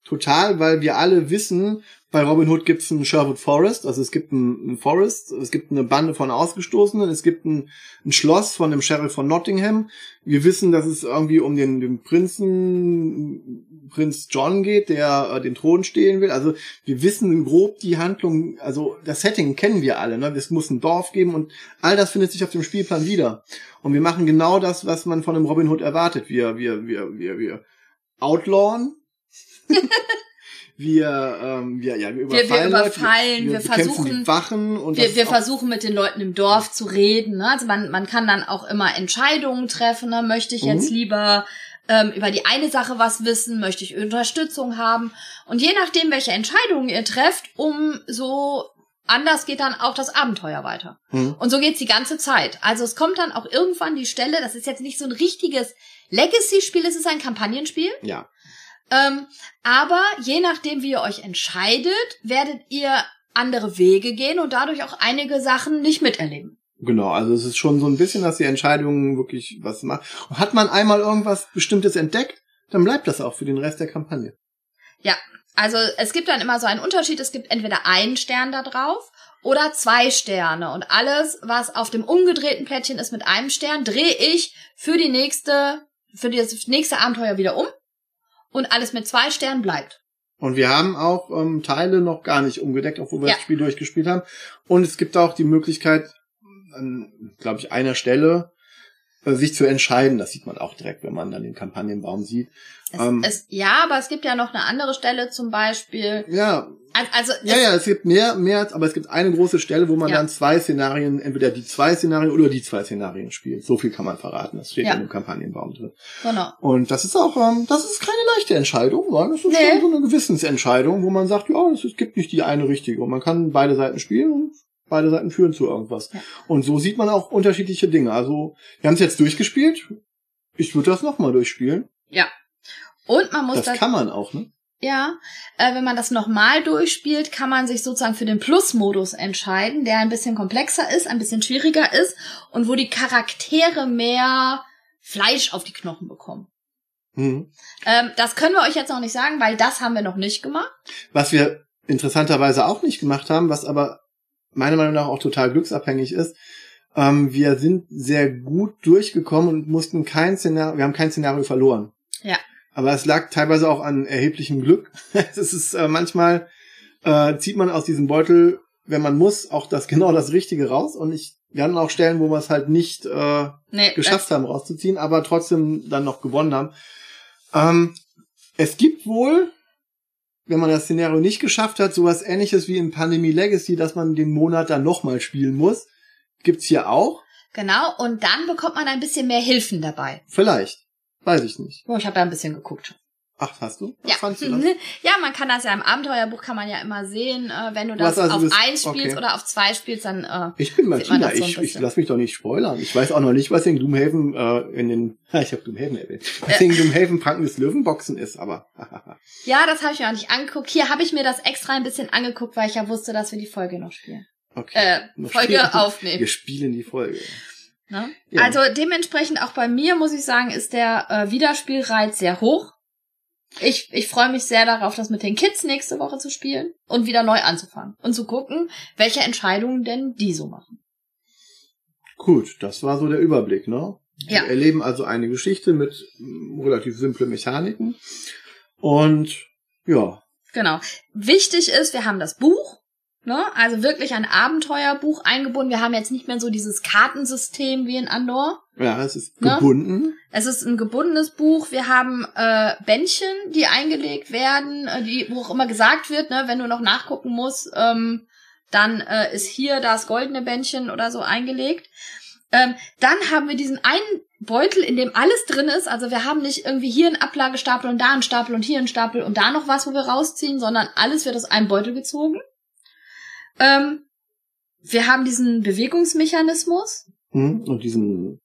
total, weil wir alle wissen, bei Robin Hood gibt es einen Sherwood Forest, also es gibt einen, einen Forest, es gibt eine Bande von Ausgestoßenen, es gibt ein, ein Schloss von dem Sheriff von Nottingham. Wir wissen, dass es irgendwie um den, den Prinzen, Prinz John geht, der äh, den Thron stehlen will. Also wir wissen grob die Handlung, also das Setting kennen wir alle. Ne? Es muss ein Dorf geben und all das findet sich auf dem Spielplan wieder. Und wir machen genau das, was man von einem Robin Hood erwartet. Wir, wir, wir, wir, wir outlawen. <laughs> wir, ähm, wir, ja, wir wir überfallen, Leute, überfallen, wir bekämpfen versuchen- die Wachen und wir, wir versuchen mit den Leuten im Dorf zu reden. Ne? Also man, man kann dann auch immer Entscheidungen treffen. Ne? Möchte ich jetzt Mhm. lieber ähm, über die eine Sache was wissen? Möchte ich Unterstützung haben? Und je nachdem, welche Entscheidungen ihr trefft, umso anders geht dann auch das Abenteuer weiter. Hm. Und so geht's die ganze Zeit. Also es kommt dann auch irgendwann die Stelle, das ist jetzt nicht so ein richtiges Legacy-Spiel, es ist ein Kampagnenspiel. Ja. Ähm, aber je nachdem, wie ihr euch entscheidet, werdet ihr andere Wege gehen und dadurch auch einige Sachen nicht miterleben. Genau, also es ist schon so ein bisschen, dass die Entscheidungen wirklich was machen. Hat man einmal irgendwas Bestimmtes entdeckt, dann bleibt das auch für den Rest der Kampagne. Ja, also es gibt dann immer so einen Unterschied. Es gibt entweder einen Stern da drauf oder zwei Sterne. Und alles, was auf dem umgedrehten Plättchen ist mit einem Stern, drehe ich für die nächste, für das nächste Abenteuer wieder um. Und alles mit zwei Sternen bleibt. Und wir haben auch ähm, Teile noch gar nicht umgedeckt, obwohl wir Ja. das Spiel durchgespielt haben. Und es gibt auch die Möglichkeit, an, glaube ich, einer Stelle äh, sich zu entscheiden. Das sieht man auch direkt, wenn man dann den Kampagnenbaum sieht. Es, Ähm. es, ja, aber es gibt ja noch eine andere Stelle zum Beispiel. Ja, Al- Also, ja, es, ja, es gibt mehr, mehr, aber es gibt eine große Stelle, wo man Ja. dann zwei Szenarien, entweder die zwei Szenarien oder die zwei Szenarien spielt. So viel kann man verraten. Das steht Ja. in dem Kampagnenbaum drin. genau. Und das ist auch, ähm, das ist keine leichte Entscheidung, nein, das ist Nee. schon so eine Gewissensentscheidung, wo man sagt, ja, es es gibt nicht die eine richtige. Und man kann beide Seiten spielen und beide Seiten führen zu irgendwas. Ja. Und so sieht man auch unterschiedliche Dinge. Also, wir haben es jetzt durchgespielt. Ich würde das nochmal durchspielen. Ja. Und man muss Das das, kann man auch, ne? ja, äh, wenn man das nochmal durchspielt, kann man sich sozusagen für den Plus-Modus entscheiden, der ein bisschen komplexer ist, ein bisschen schwieriger ist und wo die Charaktere mehr Fleisch auf die Knochen bekommen. Mhm. Ähm, das können wir euch jetzt noch nicht sagen, weil das haben wir noch nicht gemacht. Was wir interessanterweise auch nicht gemacht haben, was aber meiner Meinung nach auch total glücksabhängig ist, ähm, wir sind sehr gut durchgekommen und mussten kein Szenario, wir haben kein Szenario verloren. Aber es lag teilweise auch an erheblichem Glück. <laughs> es ist äh, manchmal äh, zieht man aus diesem Beutel, wenn man muss, auch das <laughs> genau das Richtige raus. Und ich, wir hatten auch Stellen, wo wir es halt nicht äh, Nee, geschafft haben rauszuziehen, aber trotzdem dann noch gewonnen haben. Ähm, es gibt wohl, wenn man das Szenario nicht geschafft hat, sowas ähnliches wie in Pandemie Legacy, dass man den Monat dann nochmal spielen muss. Gibt's hier auch? Genau, und dann bekommt man ein bisschen mehr Hilfen dabei. Vielleicht. Weiß ich nicht. Oh, ich habe da ein bisschen geguckt. Ach, hast du? Was Ja. du <laughs> ja, man kann das ja im Abenteuerbuch kann man ja immer sehen, äh, wenn du das also auf das- eins spielst okay. oder auf zwei spielst, dann äh, Ich bin Martina, so ich, ich lass mich doch nicht spoilern. Ich weiß auch noch nicht, was in Gloomhaven äh, in den, <laughs> ich habe Gloomhaven erwähnt, was in Gloomhaven Pranken des Löwenboxen ist, aber <laughs> ja, das habe ich mir auch nicht angeguckt. Hier habe ich mir das extra ein bisschen angeguckt, weil ich ja wusste, dass wir die Folge noch spielen. okay. Äh, Noch Folge spielen. aufnehmen. Wir spielen die Folge. Ne? Ja. Also dementsprechend auch bei mir muss ich sagen, ist der äh, Wiederspielreiz sehr hoch. Ich, ich freue mich sehr darauf, das mit den Kids nächste Woche zu spielen und wieder neu anzufangen und zu gucken, welche Entscheidungen denn die so machen. Gut, das war so der Überblick, ne? Ja. Wir erleben also eine Geschichte mit mm, relativ simplen Mechaniken. Und ja, Genau. Wichtig ist, wir haben das Buch. Ne? Also wirklich ein Abenteuerbuch eingebunden. Wir haben jetzt nicht mehr so dieses Kartensystem wie in Andor. Ja, es ist Ne? gebunden. Es ist ein gebundenes Buch. Wir haben äh, Bändchen, die eingelegt werden, äh, die, wo auch immer gesagt wird, ne, wenn du noch nachgucken musst, ähm, dann äh, ist hier das goldene Bändchen oder so eingelegt. Ähm, dann haben wir diesen einen Beutel, in dem alles drin ist. Also wir haben nicht irgendwie hier einen Ablagestapel und da einen Stapel und hier einen Stapel und da noch was, wo wir rausziehen, sondern alles wird aus einem Beutel gezogen. Ähm, wir haben diesen Bewegungsmechanismus. Hm? Und diesen,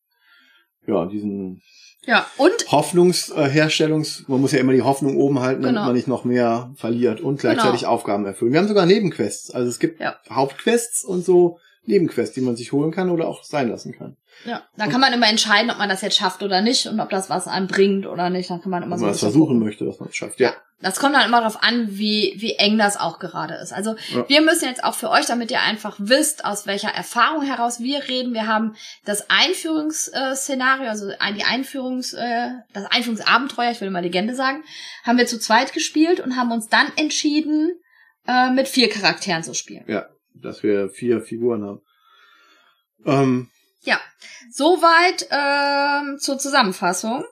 ja, diesen Ja, und Hoffnungsherstellungs, man muss ja immer die Hoffnung oben halten, damit Genau. man nicht noch mehr verliert und gleichzeitig Aufgaben erfüllen. Wir haben sogar Nebenquests. Also es gibt Ja. Hauptquests und so Nebenquests, die man sich holen kann oder auch sein lassen kann. Ja, da kann man immer entscheiden, ob man das jetzt schafft oder nicht und ob das was einem bringt oder nicht. Dann kann man immer Wenn so man ein es versuchen gucken. möchte, dass man es schafft. Ja. Das kommt dann immer darauf an, wie, wie eng das auch gerade ist. Also Ja. wir müssen jetzt auch für euch, damit ihr einfach wisst, aus welcher Erfahrung heraus wir reden. Wir haben das Einführungsszenario, also die Einführungs, äh, das Einführungsabenteuer, ich will mal Legende sagen, haben wir zu zweit gespielt und haben uns dann entschieden, äh, mit vier Charakteren zu spielen. ja, dass wir vier Figuren haben. Ähm, Ja, soweit ähm, zur Zusammenfassung.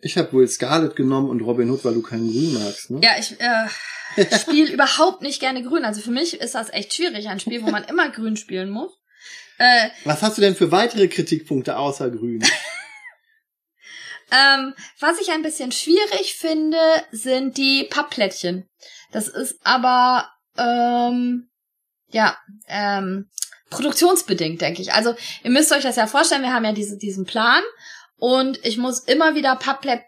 ich habe Will Scarlett genommen und Robin Hood, weil du keinen Grün magst. Ne? Ja, ich äh, spiele <laughs> überhaupt nicht gerne grün. Also für mich ist das echt schwierig, ein Spiel, wo man immer grün spielen muss. Äh, Was hast du denn für weitere Kritikpunkte außer Grün? <laughs> ähm, was ich ein bisschen schwierig finde, sind die Pappplättchen. Das ist aber ähm, ja ähm, produktionsbedingt, denke ich. Also ihr müsst euch das ja vorstellen, wir haben ja diese, diesen Plan und ich muss immer wieder Papplä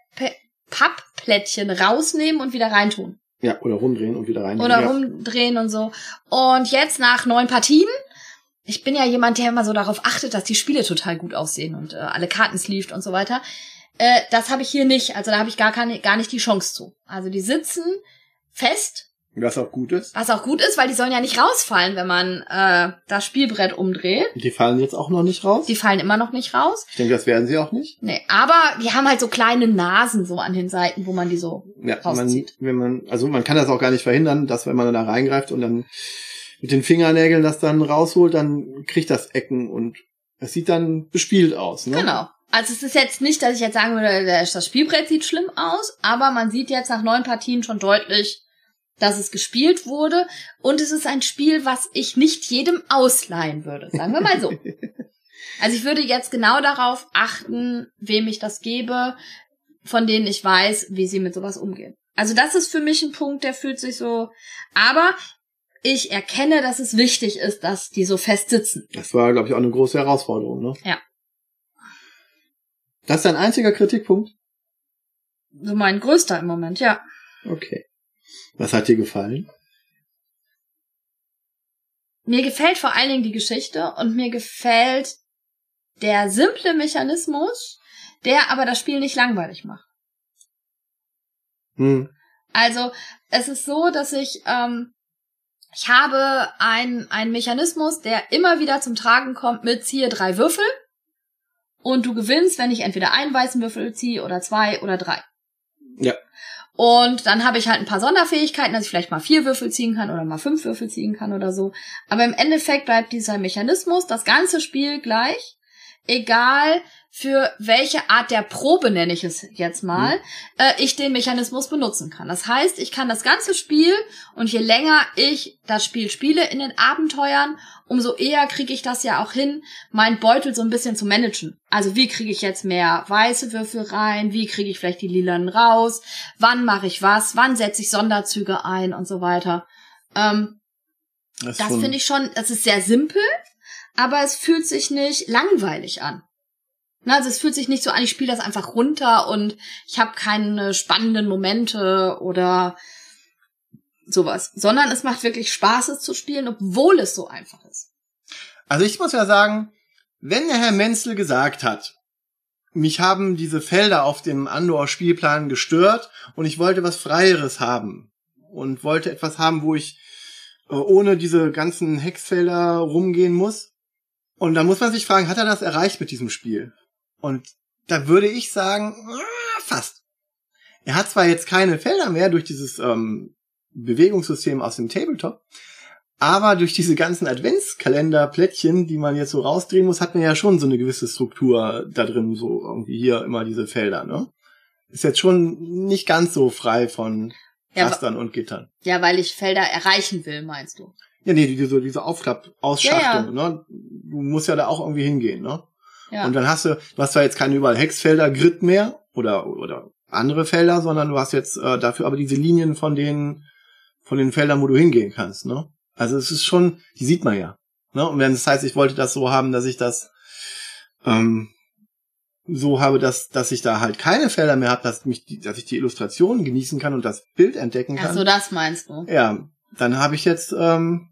Pappplättchen rausnehmen und wieder reintun. ja, oder rumdrehen und wieder rein. oder ja. rumdrehen und so. Und jetzt nach neun Partien, ich bin ja jemand, der immer so darauf achtet, dass die Spiele total gut aussehen und äh, alle Karten sleeved und so weiter. Äh, das habe ich hier nicht. Also da habe ich gar, keine, gar nicht die Chance zu. Also die sitzen fest, Was auch gut ist. was auch gut ist, weil die sollen ja nicht rausfallen, wenn man äh, das Spielbrett umdreht. Die fallen jetzt auch noch nicht raus. Die fallen immer noch nicht raus. Ich denke, das werden sie auch nicht. Nee, aber die haben halt so kleine Nasen so an den Seiten, wo man die so Ja, man, rauszieht. wenn man, also man kann das auch gar nicht verhindern, dass wenn man da reingreift und dann mit den Fingernägeln das dann rausholt, dann kriegt das Ecken und es sieht dann bespielt aus. Ne? Genau. Also es ist jetzt nicht, dass ich jetzt sagen würde, das das Spielbrett sieht schlimm aus, aber man sieht jetzt nach neun Partien schon deutlich, dass es gespielt wurde. Und es ist ein Spiel, was ich nicht jedem ausleihen würde, sagen wir mal so. <laughs> Also ich würde jetzt genau darauf achten, wem ich das gebe, von denen ich weiß, wie sie mit sowas umgehen. Also das ist für mich ein Punkt, der fühlt sich so. Aber ich erkenne, dass es wichtig ist, dass die so fest sitzen. Das war, glaube ich, auch eine große Herausforderung. Ne? Ja. Das ist dein einziger Kritikpunkt? So mein größter im Moment, ja. Okay. Was hat dir gefallen? Mir gefällt vor allen Dingen die Geschichte und mir gefällt der simple Mechanismus, der aber das Spiel nicht langweilig macht. Hm. Also es ist so, dass ich ähm, ich habe ein einen Mechanismus, der immer wieder zum Tragen kommt mit ziehe drei Würfel und du gewinnst, wenn ich entweder einen weißen Würfel ziehe oder zwei oder drei. Ja. Und dann habe ich halt ein paar Sonderfähigkeiten, dass ich vielleicht mal vier Würfel ziehen kann oder mal fünf Würfel ziehen kann oder so. Aber im Endeffekt bleibt dieser Mechanismus das ganze Spiel gleich, egal für welche Art der Probe, nenne ich es jetzt mal, äh, ich den Mechanismus benutzen kann. Das heißt, ich kann das ganze Spiel und je länger ich das Spiel spiele in den Abenteuern, umso eher kriege ich das ja auch hin, meinen Beutel so ein bisschen zu managen. Also wie kriege ich jetzt mehr weiße Würfel rein, wie kriege ich vielleicht die lilanen raus, wann mache ich was, wann setze ich Sonderzüge ein und so weiter. Ähm, Das, das finde ich schon, das ist sehr simpel, aber es fühlt sich nicht langweilig an. Na, Also es fühlt sich nicht so an, ich spiele das einfach runter und ich habe keine spannenden Momente oder sowas, sondern es macht wirklich Spaß, es zu spielen, obwohl es so einfach ist. Also ich muss ja sagen, wenn der Herr Menzel gesagt hat, mich haben diese Felder auf dem Andor-Spielplan gestört und ich wollte was Freieres haben und wollte etwas haben, wo ich äh, ohne diese ganzen Hexfelder rumgehen muss. Und da muss man sich fragen, hat er das erreicht mit diesem Spiel? Und da würde ich sagen, fast. Er hat zwar jetzt keine Felder mehr durch dieses ähm, Bewegungssystem aus dem Tabletop, Aber durch diese ganzen Adventskalender-Plättchen, die man jetzt so rausdrehen muss, hat man ja schon so eine gewisse Struktur da drin, so irgendwie hier immer diese Felder, ne? Ist jetzt schon nicht ganz so frei von Ja, Rastern und Gittern. Ja, weil ich Felder erreichen will, meinst du? Ja, nee, diese, diese Aufklapp-Ausschachtung, Ja, ne? Du musst ja da auch irgendwie hingehen, ne? Ja. Und dann hast du, du hast zwar jetzt keine überall Hexfelder, Grid mehr oder, oder andere Felder, sondern du hast jetzt äh, dafür aber diese Linien von den, von den Feldern, wo du hingehen kannst, ne? Also es ist schon, die sieht man ja. Ne? Und wenn das heißt, ich wollte das so haben, dass ich das ähm, so habe, dass, dass ich da halt keine Felder mehr habe, dass mich die, dass ich die Illustrationen genießen kann und das Bild entdecken Ach kann. so, das meinst du. Ja, dann habe ich jetzt, ähm,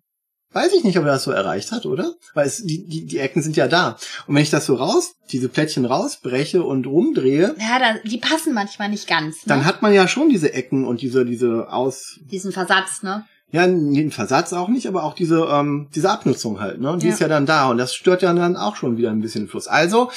weiß ich nicht, ob er das so erreicht hat, oder? Weil es, die, die, die Ecken sind ja da. Und wenn ich das so raus, diese Plättchen rausbreche und rumdrehe, Ja, da, die passen manchmal nicht ganz. Ne? dann hat man ja schon diese Ecken und diese, diese Aus, Diesen Versatz, ne? ja, den Versatz auch nicht, aber auch diese, ähm, diese Abnutzung halt, ne? Die Ja. ist ja dann da und das stört ja dann auch schon wieder ein bisschen den Fluss. Also,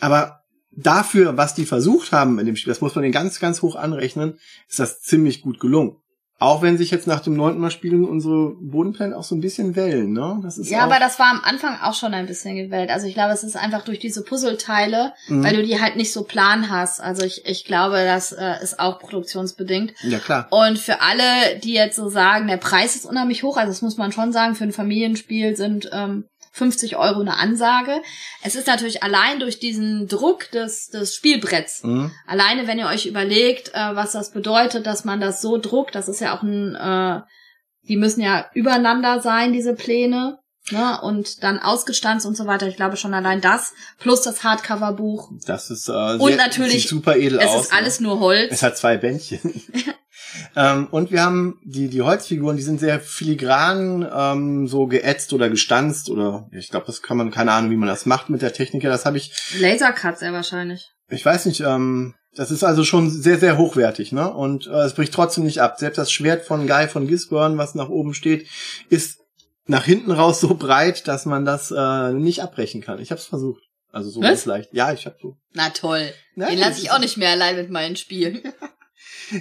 aber dafür, was die versucht haben in dem Spiel, das muss man den ganz, ganz hoch anrechnen, ist das ziemlich gut gelungen. Auch wenn sich jetzt nach dem neunten Mal spielen unsere Bodenpläne auch so ein bisschen wellen, ne? Das ist Ja, aber das war am Anfang auch schon ein bisschen gewählt. Also ich glaube, es ist einfach durch diese Puzzleteile, Mhm. weil du die halt nicht so plan hast. Also ich, ich glaube, das äh, ist auch produktionsbedingt. ja klar. Und für alle, die jetzt so sagen, der Preis ist unheimlich hoch, also das muss man schon sagen, für ein Familienspiel sind ähm, 50 Euro eine Ansage. Es ist natürlich allein durch diesen Druck des, des Spielbretts. Mhm. Alleine, wenn ihr euch überlegt, äh, was das bedeutet, dass man das so druckt, das ist ja auch ein, äh, die müssen ja übereinander sein, diese Pläne, ne, und dann ausgestanzt und so weiter. Ich glaube schon allein das, plus das Hardcover-Buch. Das ist äh, Und sehr, natürlich, sieht super edel Es aus. ist alles nur Holz. Es hat zwei Bändchen. <laughs> ähm, und wir haben die, die Holzfiguren, die sind sehr filigran, ähm, so geätzt oder gestanzt oder ich glaube, das kann man, keine Ahnung, wie man das macht mit der Technik. Ja, Das habe ich, Lasercut sehr wahrscheinlich. ich weiß nicht, ähm, das ist also schon sehr, sehr hochwertig, ne? Und äh, es bricht trotzdem nicht ab. Selbst das Schwert von Guy von Gisborne, was nach oben steht, ist nach hinten raus so breit, dass man das äh, nicht abbrechen kann. Ich habe es versucht. Also so ganz leicht. Ja, ich habe so. Na toll. Nein, Den lasse ich auch nicht mehr allein mit meinen Spielen. <laughs>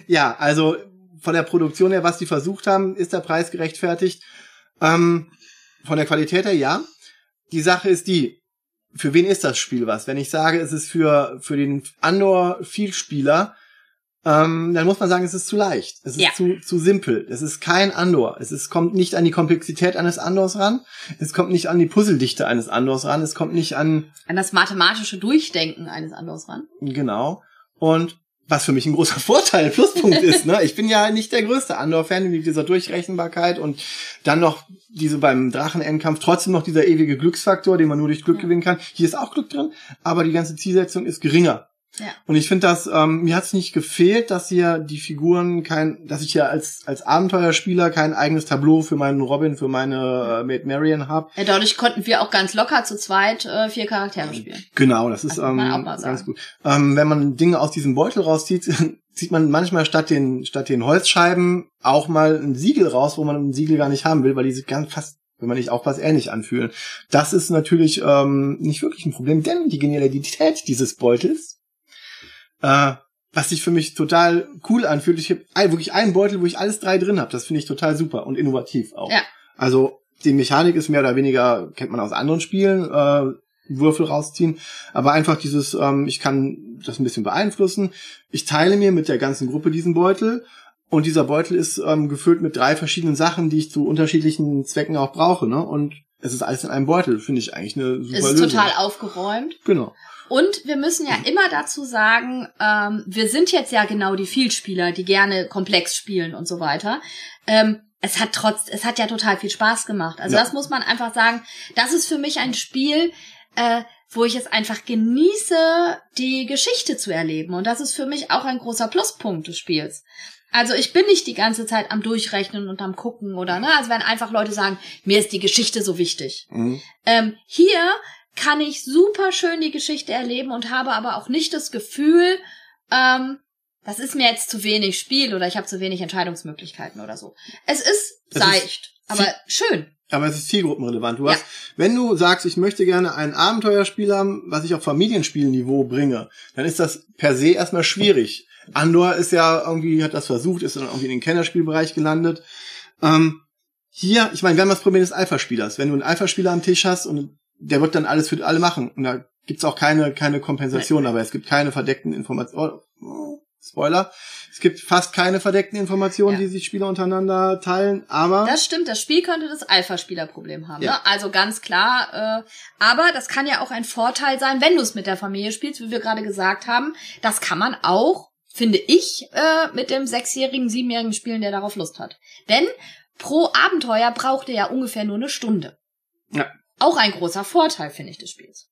Ja, also von der Produktion her, was die versucht haben, ist der Preis gerechtfertigt. Ähm, von der Qualität her, ja. Die Sache ist die, für wen ist das Spiel was? Wenn ich sage, es ist für, für den Andor-Vielspieler, ähm, dann muss man sagen, es ist zu leicht. Es ist Ja. zu, zu simpel. Es ist kein Andor. Es ist, kommt nicht an die Komplexität eines Andors ran. Es kommt nicht an die Puzzledichte eines Andors ran. Es kommt nicht an, An das mathematische Durchdenken eines Andors ran. Genau. Und was für mich ein großer <laughs> Vorteil, Pluspunkt ist, ne? Ich bin ja nicht der größte Andor-Fan mit dieser Durchrechenbarkeit und dann noch diese beim Drachen-Endkampf trotzdem noch dieser ewige Glücksfaktor, den man nur durch Glück gewinnen kann. Hier ist auch Glück drin, aber die ganze Zielsetzung ist geringer. Ja. Und ich finde das, ähm, mir hat es nicht gefehlt, dass hier die Figuren kein, dass ich hier als, als Abenteuerspieler kein eigenes Tableau für meinen Robin, für meine äh, Maid Marian habe. Ja, dadurch konnten wir auch ganz locker zu zweit äh, vier Charaktere spielen. Genau, das ist Das ähm, ganz gut. Ähm, wenn man Dinge aus diesem Beutel rauszieht, <laughs> zieht man manchmal statt den statt den Holzscheiben auch mal ein Siegel raus, wo man ein Siegel gar nicht haben will, weil die sich ganz fast, wenn man nicht aufpasst, ähnlich anfühlen. Das ist natürlich ähm, nicht wirklich ein Problem, denn die Genialität dieses Beutels, äh, was sich für mich total cool anfühlt, ich habe wirklich einen Beutel, wo ich alles drei drin habe. Das finde ich total super und innovativ auch. Ja. Also die Mechanik ist mehr oder weniger, kennt man aus anderen Spielen, äh, Würfel rausziehen, aber einfach dieses, ähm, ich kann das ein bisschen beeinflussen. Ich teile mir mit der ganzen Gruppe diesen Beutel und dieser Beutel ist ähm, gefüllt mit drei verschiedenen Sachen, die ich zu unterschiedlichen Zwecken auch brauche, ne? Und es ist alles in einem Beutel, finde ich eigentlich eine super Es ist Lösung. total aufgeräumt. Genau. Und wir müssen ja immer dazu sagen, ähm, wir sind jetzt ja genau die Vielspieler, die gerne komplex spielen und so weiter. Ähm, es hat trotz, es hat ja total viel Spaß gemacht. Also Ja. das muss man einfach sagen. Das ist für mich ein Spiel, äh, wo ich es einfach genieße, die Geschichte zu erleben. Und das ist für mich auch ein großer Pluspunkt des Spiels. Also ich bin nicht die ganze Zeit am Durchrechnen und am Gucken oder ne. Also wenn einfach Leute sagen, mir ist die Geschichte so wichtig. Mhm. Ähm, hier kann ich super schön die Geschichte erleben und habe aber auch nicht das Gefühl, ähm, das ist mir jetzt zu wenig Spiel oder ich habe zu wenig Entscheidungsmöglichkeiten oder so. Es ist Es ist seicht, aber schön. Aber es ist zielgruppenrelevant. Du Ja. hast, wenn du sagst, ich möchte gerne ein Abenteuerspiel haben, was ich auf Familienspielniveau bringe, dann ist das per se erstmal schwierig. Andor ist ja irgendwie, hat das versucht, ist dann irgendwie in den Kennerspielbereich gelandet. Ähm, hier, ich meine, wir haben das Problem des Alpha-Spielers. Wenn du einen Alpha-Spieler am Tisch hast und der wird dann alles für alle machen. Und da gibt's auch keine, keine Kompensation, aber es gibt keine verdeckten Informationen. Oh, oh, Spoiler. Es gibt fast keine verdeckten Informationen, Ja. die sich Spieler untereinander teilen, aber Das stimmt, das Spiel könnte das Alpha-Spieler-Problem haben. Ja. Ne? Also ganz klar. Äh, aber das kann ja auch ein Vorteil sein, wenn du es mit der Familie spielst, wie wir gerade gesagt haben. Das kann man auch, finde ich, äh, mit dem sechsjährigen, siebenjährigen spielen, der darauf Lust hat. Denn pro Abenteuer braucht er ja ungefähr nur eine Stunde. Ja. Auch ein großer Vorteil, finde ich, des Spiels.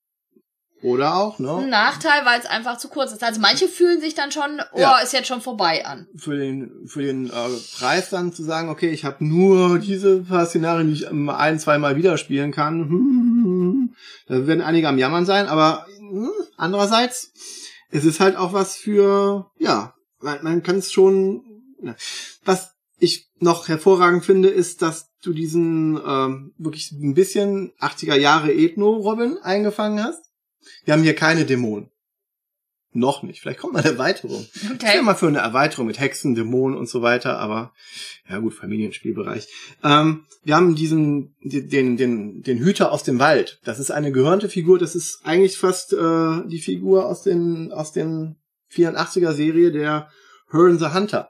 oder auch, Ein ne? Nachteil, weil es einfach zu kurz ist. Also manche fühlen sich dann schon, oh, Ja. ist jetzt schon vorbei an. Für den, für den äh, Preis dann zu sagen, okay, ich habe nur diese paar Szenarien, die ich ähm, ein, zweimal wieder spielen kann. Hm, <laughs> Da werden einige am Jammern sein, aber hm, andererseits, es ist halt auch was für, ja, man, man kann es schon. Was ich noch hervorragend finde, ist, dass du diesen ähm, wirklich ein bisschen 80er Jahre Ethno-Robin eingefangen hast. Wir haben hier keine Dämonen. Noch nicht. Vielleicht kommt mal eine Erweiterung. Ich Okay. wäre mal für eine Erweiterung mit Hexen, Dämonen und so weiter, aber ja gut, Familienspielbereich. Ähm, wir haben diesen, den, den, den, den Hüter aus dem Wald. Das ist eine gehörnte Figur, das ist eigentlich fast äh, die Figur aus den, aus den 84er Serie der Hearn the Hunter.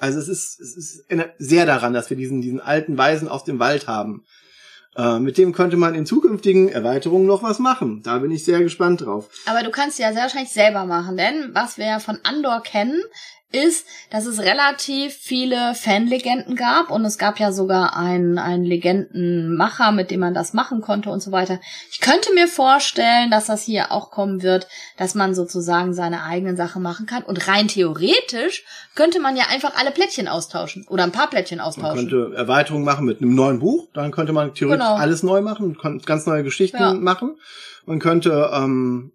Also es ist, es ist sehr daran, dass wir diesen, diesen alten Weisen aus dem Wald haben. Äh, mit dem könnte man in zukünftigen Erweiterungen noch was machen. Da bin ich sehr gespannt drauf. Aber du kannst ja sehr wahrscheinlich selber machen, denn was wir ja von Andor kennen, ist, dass es relativ viele Fanlegenden gab und es gab ja sogar einen, einen Legendenmacher, mit dem man das machen konnte und so weiter. Ich könnte mir vorstellen, dass das hier auch kommen wird, dass man sozusagen seine eigenen Sachen machen kann und rein theoretisch könnte man ja einfach alle Plättchen austauschen oder ein paar Plättchen Man austauschen. könnte Erweiterungen machen mit einem neuen Buch, dann könnte man theoretisch Genau. alles neu machen, ganz neue Geschichten Ja. machen. Man könnte ähm,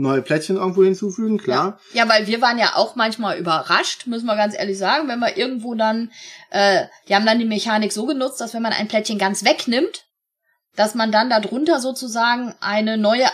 neue Plättchen irgendwo hinzufügen, klar. Ja, weil wir waren ja auch manchmal überrascht, müssen wir ganz ehrlich sagen, wenn wir irgendwo dann, äh, die haben dann die Mechanik so genutzt, dass wenn man ein Plättchen ganz wegnimmt, dass man dann darunter sozusagen eine neue,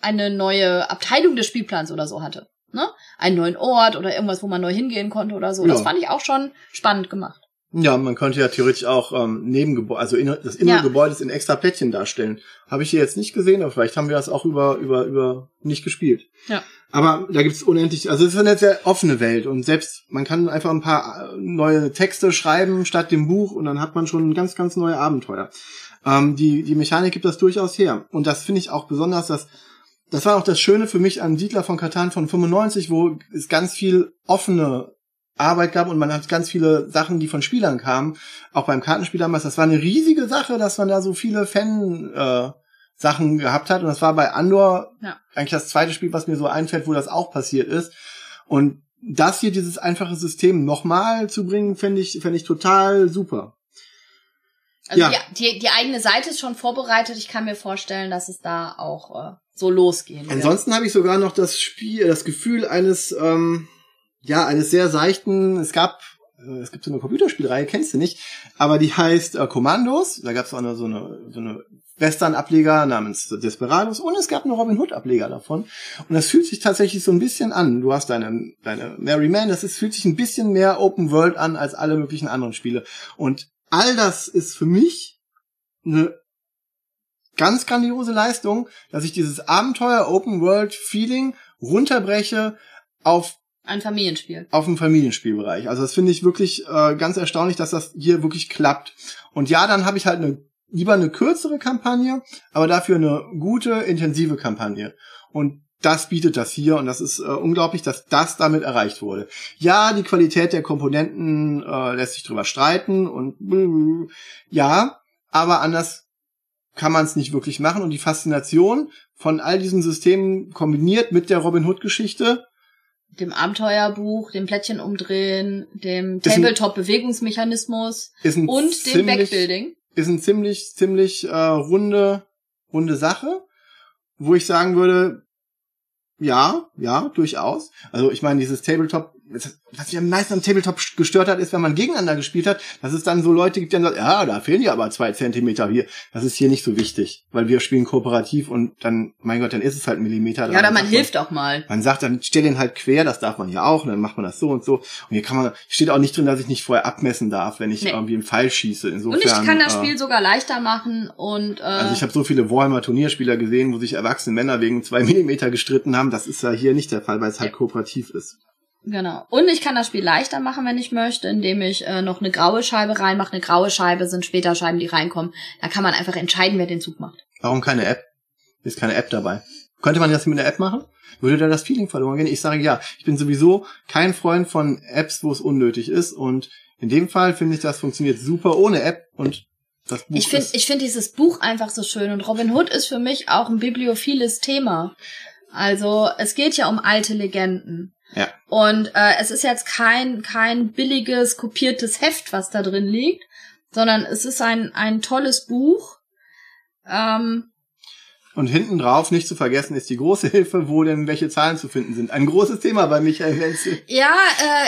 eine neue Abteilung des Spielplans oder so hatte. Ne? Einen neuen Ort oder irgendwas, wo man neu hingehen konnte oder so. Das Ja. fand ich auch schon spannend gemacht. Ja, man könnte ja theoretisch auch ähm, Nebengebäude, also inner, das innere Ja. Gebäudes in extra Plättchen darstellen. Habe ich hier jetzt nicht gesehen, aber vielleicht haben wir das auch über über über nicht gespielt. Ja. Aber da gibt's unendlich, also es ist eine sehr offene Welt und selbst man kann einfach ein paar äh, neue Texte schreiben statt dem Buch und dann hat man schon ganz ganz neue Abenteuer. Ähm, die die Mechanik gibt das durchaus her und das finde ich auch besonders, dass das war auch das Schöne für mich an Siedler von Katan von 95, wo es ganz viel offene Arbeit gab und man hat ganz viele Sachen, die von Spielern kamen, auch beim Kartenspiel damals. Das war eine riesige Sache, dass man da so viele Fan äh, Sachen gehabt hat und das war bei Andor Ja. eigentlich das zweite Spiel, was mir so einfällt, wo das auch passiert ist. Und das hier, dieses einfache System nochmal zu bringen, fände ich, fände ich total super. Also Ja. die, die, die eigene Seite ist schon vorbereitet. Ich kann mir vorstellen, dass es da auch äh, so losgehen wird. Ansonsten habe ich sogar noch das Spiel, das Gefühl eines, ähm, ja, eines sehr seichten, es gab, äh, es gibt so eine Computerspielreihe, kennst du nicht, aber die heißt äh, Kommandos, da gab es auch eine, so eine, so eine Western-Ableger namens Desperados und es gab einen Robin Hood-Ableger davon. Und das fühlt sich tatsächlich so ein bisschen an. Du hast deine, deine Mary Man, das ist, fühlt sich ein bisschen mehr Open World an als alle möglichen anderen Spiele. Und all das ist für mich eine ganz grandiose Leistung, dass ich dieses Abenteuer Open World Feeling runterbreche auf Ein Familienspiel. auf dem Familienspielbereich. Also das finde ich wirklich äh, ganz erstaunlich, dass das hier wirklich klappt. Und ja, dann habe ich halt eine lieber eine kürzere Kampagne, aber dafür eine gute, intensive Kampagne. Und das bietet das hier und das ist äh, unglaublich, dass das damit erreicht wurde. Ja, die Qualität der Komponenten äh, lässt sich drüber streiten und ja, aber anders kann man es nicht wirklich machen und die Faszination von all diesen Systemen kombiniert mit der Robin Hood Geschichte Dem Abenteuerbuch, dem Plättchen umdrehen, dem Tabletop-Bewegungsmechanismus und dem ziemlich, Backbuilding. ist ein ziemlich, ziemlich äh, runde, runde Sache, wo ich sagen würde, ja, ja, durchaus. Also ich meine, dieses Tabletop was mich am meisten am Tabletop gestört hat, ist, wenn man gegeneinander gespielt hat, dass es dann so Leute gibt, die dann sagen, ja, da fehlen ja aber zwei Zentimeter hier. Das ist hier nicht so wichtig, weil wir spielen kooperativ und dann, mein Gott, dann ist es halt Millimeter. Ja, oder man hilft auch mal. Man sagt dann, stell den halt quer, das darf man hier auch, und dann macht man das so und so. Und hier kann man, steht auch nicht drin, dass ich nicht vorher abmessen darf, wenn ich nee. irgendwie einen Pfeil schieße. Insofern, und ich kann das Spiel äh, sogar leichter machen und, äh, Also ich habe so viele Warhammer Turnierspieler gesehen, wo sich erwachsene Männer wegen zwei Millimeter gestritten haben. Das ist ja hier nicht der Fall, weil es halt ja. kooperativ ist. Genau. Und ich kann das Spiel leichter machen, wenn ich möchte, indem ich äh, noch eine graue Scheibe reinmache. Eine graue Scheibe sind später Scheiben, die reinkommen. Da kann man einfach entscheiden, wer den Zug macht. Warum keine App? Ist keine App dabei. Könnte man das mit einer App machen? Würde da das Feeling verloren gehen? Ich sage ja, ich bin sowieso kein Freund von Apps, wo es unnötig ist. Und in dem Fall finde ich, das funktioniert super ohne App und das Buch ich finde ich finde dieses Buch einfach so schön und Robin Hood ist für mich auch ein bibliophiles Thema. Also es geht ja um alte Legenden. Ja. Und äh, es ist jetzt kein kein billiges kopiertes Heft, was da drin liegt, sondern es ist ein ein tolles Buch. Ähm, und hinten drauf, nicht zu vergessen, ist die große Hilfe, wo denn welche Zahlen zu finden sind. Ein großes Thema bei Michael Wenzel. Ja,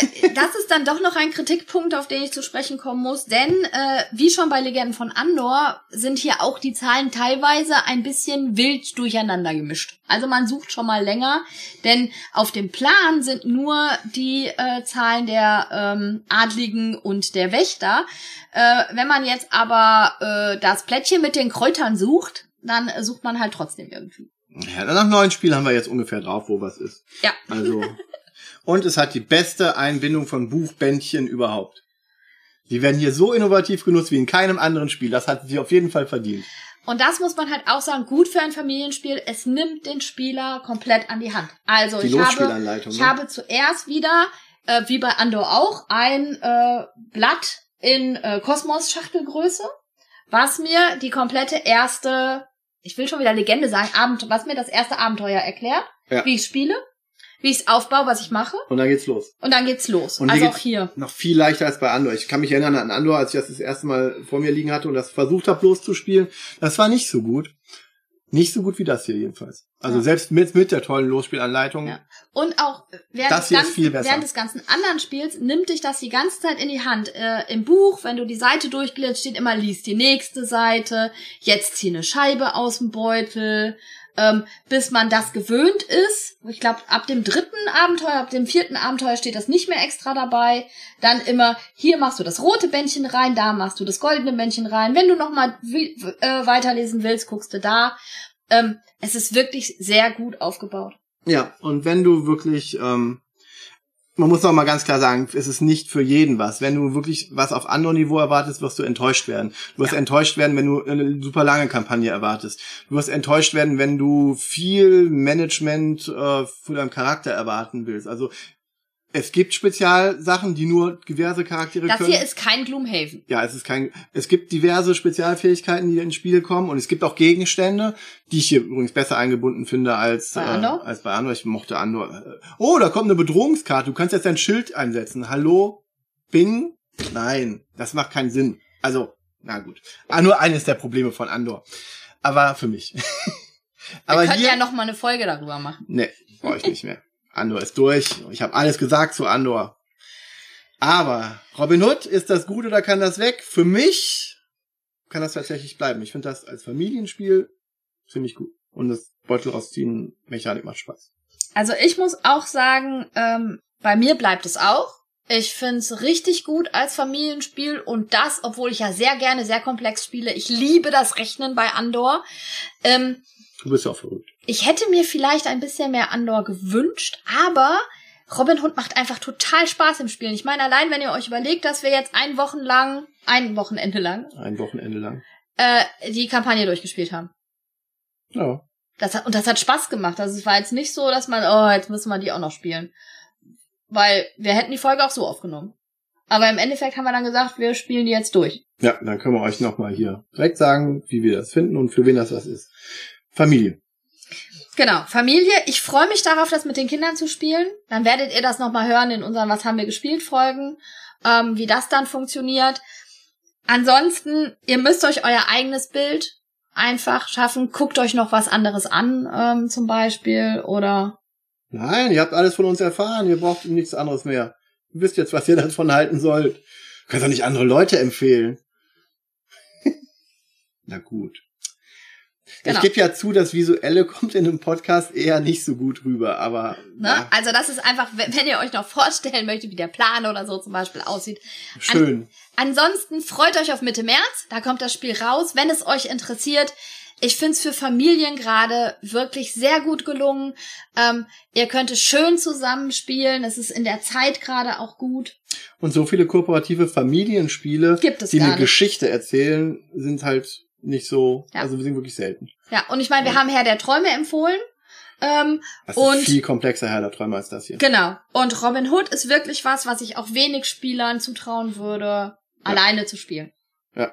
äh, das ist dann doch noch ein Kritikpunkt, auf den ich zu sprechen kommen muss. Denn, äh, wie schon bei Legenden von Andor, sind hier auch die Zahlen teilweise ein bisschen wild durcheinander gemischt. Also man sucht schon mal länger, denn auf dem Plan sind nur die äh, Zahlen der ähm, Adligen und der Wächter. Äh, wenn man jetzt aber äh, das Plättchen mit den Kräutern sucht, dann sucht man halt trotzdem irgendwie. Ja, nach neun Spielen haben wir jetzt ungefähr drauf, wo was ist. Ja. Also. <laughs> Und es hat die beste Einbindung von Buchbändchen überhaupt. Die werden hier so innovativ genutzt wie in keinem anderen Spiel. Das hat sie auf jeden Fall verdient. Und das muss man halt auch sagen, gut für ein Familienspiel. Es nimmt den Spieler komplett an die Hand. Also die ich, habe, ich ne? habe zuerst wieder, äh, wie bei Andor auch, ein äh, Blatt in äh, Kosmos-Schachtelgröße, was mir die komplette erste ich will schon wieder Legende sagen, Abend, was mir das erste Abenteuer erklärt, ja. wie ich spiele, wie ich es aufbaue, was ich mache. Und dann geht's los. Und dann geht's los. Und also auch hier. Noch viel leichter als bei Andor. Ich kann mich erinnern an Andor, als ich das das erste Mal vor mir liegen hatte und das versucht habe loszuspielen. Das war nicht so gut. Nicht so gut wie das hier jedenfalls. Also ja. selbst mit, mit der tollen Losspielanleitung. Ja. Und auch während, des ganzen, während des ganzen anderen Spiels nimmt dich das die ganze Zeit in die Hand. Äh, Im Buch, wenn du die Seite durchgliedst, steht immer, lies die nächste Seite, jetzt zieh eine Scheibe aus dem Beutel, ähm, bis man das gewöhnt ist. Ich glaube, ab dem dritten Abenteuer, ab dem vierten Abenteuer steht das nicht mehr extra dabei. Dann immer, hier machst du das rote Bändchen rein, da machst du das goldene Bändchen rein. Wenn du nochmal äh, weiterlesen willst, guckst du da. Ähm, es ist wirklich sehr gut aufgebaut. Ja, und wenn du wirklich ähm, man muss auch mal ganz klar sagen, es ist nicht für jeden was. Wenn du wirklich was auf anderem Niveau erwartest, wirst du enttäuscht werden. Du wirst ja. enttäuscht werden, wenn du eine super lange Kampagne erwartest. Du wirst enttäuscht werden, wenn du viel Management äh, für deinen Charakter erwarten willst. Also es gibt Spezialsachen, die nur diverse Charaktere das können. Das hier ist kein Gloomhaven. Ja, es ist kein. Es gibt diverse Spezialfähigkeiten, die ins Spiel kommen, und es gibt auch Gegenstände, die ich hier übrigens besser eingebunden finde als bei Andor. Äh, als bei Andor. Ich mochte Andor. Oh, da kommt eine Bedrohungskarte. Du kannst jetzt dein Schild einsetzen. Hallo, Bing. Nein, das macht keinen Sinn. Also, na gut. Ah, nur eines der Probleme von Andor. Aber für mich. <laughs> Aber Wir können hier, ja noch mal eine Folge darüber machen. Nee, brauche ich nicht mehr. Andor ist durch. Ich habe alles gesagt zu Andor. Aber Robin Hood, ist das gut oder kann das weg? Für mich kann das tatsächlich bleiben. Ich finde das als Familienspiel ziemlich gut. Und das Beutel rausziehen, Mechanik macht Spaß. Also ich muss auch sagen, ähm, bei mir bleibt es auch. Ich find's richtig gut als Familienspiel und das, obwohl ich ja sehr gerne sehr komplex spiele. Ich liebe das Rechnen bei Andor. Ähm, du bist ja auch verrückt. Ich hätte mir vielleicht ein bisschen mehr Andor gewünscht, aber Robin Hood macht einfach total Spaß im Spielen. Ich meine, allein wenn ihr euch überlegt, dass wir jetzt ein Wochen lang, ein Wochenende lang, ein Wochenende lang, äh, die Kampagne durchgespielt haben. Ja. Das hat, und das hat Spaß gemacht. Also es war jetzt nicht so, dass man, oh, jetzt müssen wir die auch noch spielen. Weil wir hätten die Folge auch so aufgenommen. Aber im Endeffekt haben wir dann gesagt, wir spielen die jetzt durch. Ja, dann können wir euch nochmal hier direkt sagen, wie wir das finden und für wen das was ist. Familie. Genau, Familie. Ich freue mich darauf, das mit den Kindern zu spielen. Dann werdet ihr das nochmal hören in unseren Was haben wir gespielt Folgen, ähm, wie das dann funktioniert. Ansonsten, ihr müsst euch euer eigenes Bild einfach schaffen. Guckt euch noch was anderes an, ähm, zum Beispiel, oder Nein, ihr habt alles von uns erfahren, ihr braucht nichts anderes mehr. Ihr wisst jetzt, was ihr davon halten sollt. Könnt doch nicht andere Leute empfehlen. <laughs> Na gut. Genau. Ich gebe ja zu, das Visuelle <laughs> kommt in einem Podcast eher nicht so gut rüber, aber Ne? ja, Also das ist einfach, wenn ihr euch noch vorstellen möchtet, wie der Plan oder so zum Beispiel aussieht. schön. Ansonsten freut euch auf Mitte März, da kommt das Spiel raus, wenn es euch interessiert. Ich find's für Familien gerade wirklich sehr gut gelungen. Ähm, ihr könnt es schön zusammenspielen. Es ist in der Zeit gerade auch gut. Und so viele kooperative Familienspiele, Gibt es die eine. Geschichte erzählen, sind halt nicht so, Ja. also wir sind wirklich selten. Ja, und ich meine, wir haben Herr der Träume empfohlen. Ähm, Das Und- ist viel komplexer, Herr der Träume, als das hier. genau. Und Robin Hood ist wirklich was, was ich auch wenig Spielern zutrauen würde, alleine zu spielen. Ja.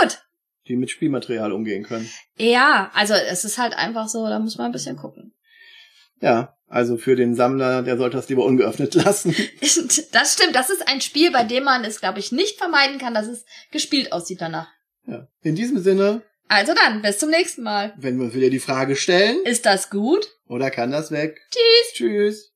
Gut. Die mit Spielmaterial umgehen können. Ja, also es ist halt einfach so, da muss man ein bisschen gucken. Ja, also für den Sammler, der sollte das lieber ungeöffnet <laughs> lassen. <laughs> Das stimmt, das ist ein Spiel, bei dem man es, glaube ich, nicht vermeiden kann, dass es gespielt aussieht danach. Ja. In diesem Sinne, Also dann, bis zum nächsten Mal. wenn wir uns wieder die Frage stellen, Ist das gut? oder kann das weg? Tschüss. Tschüss.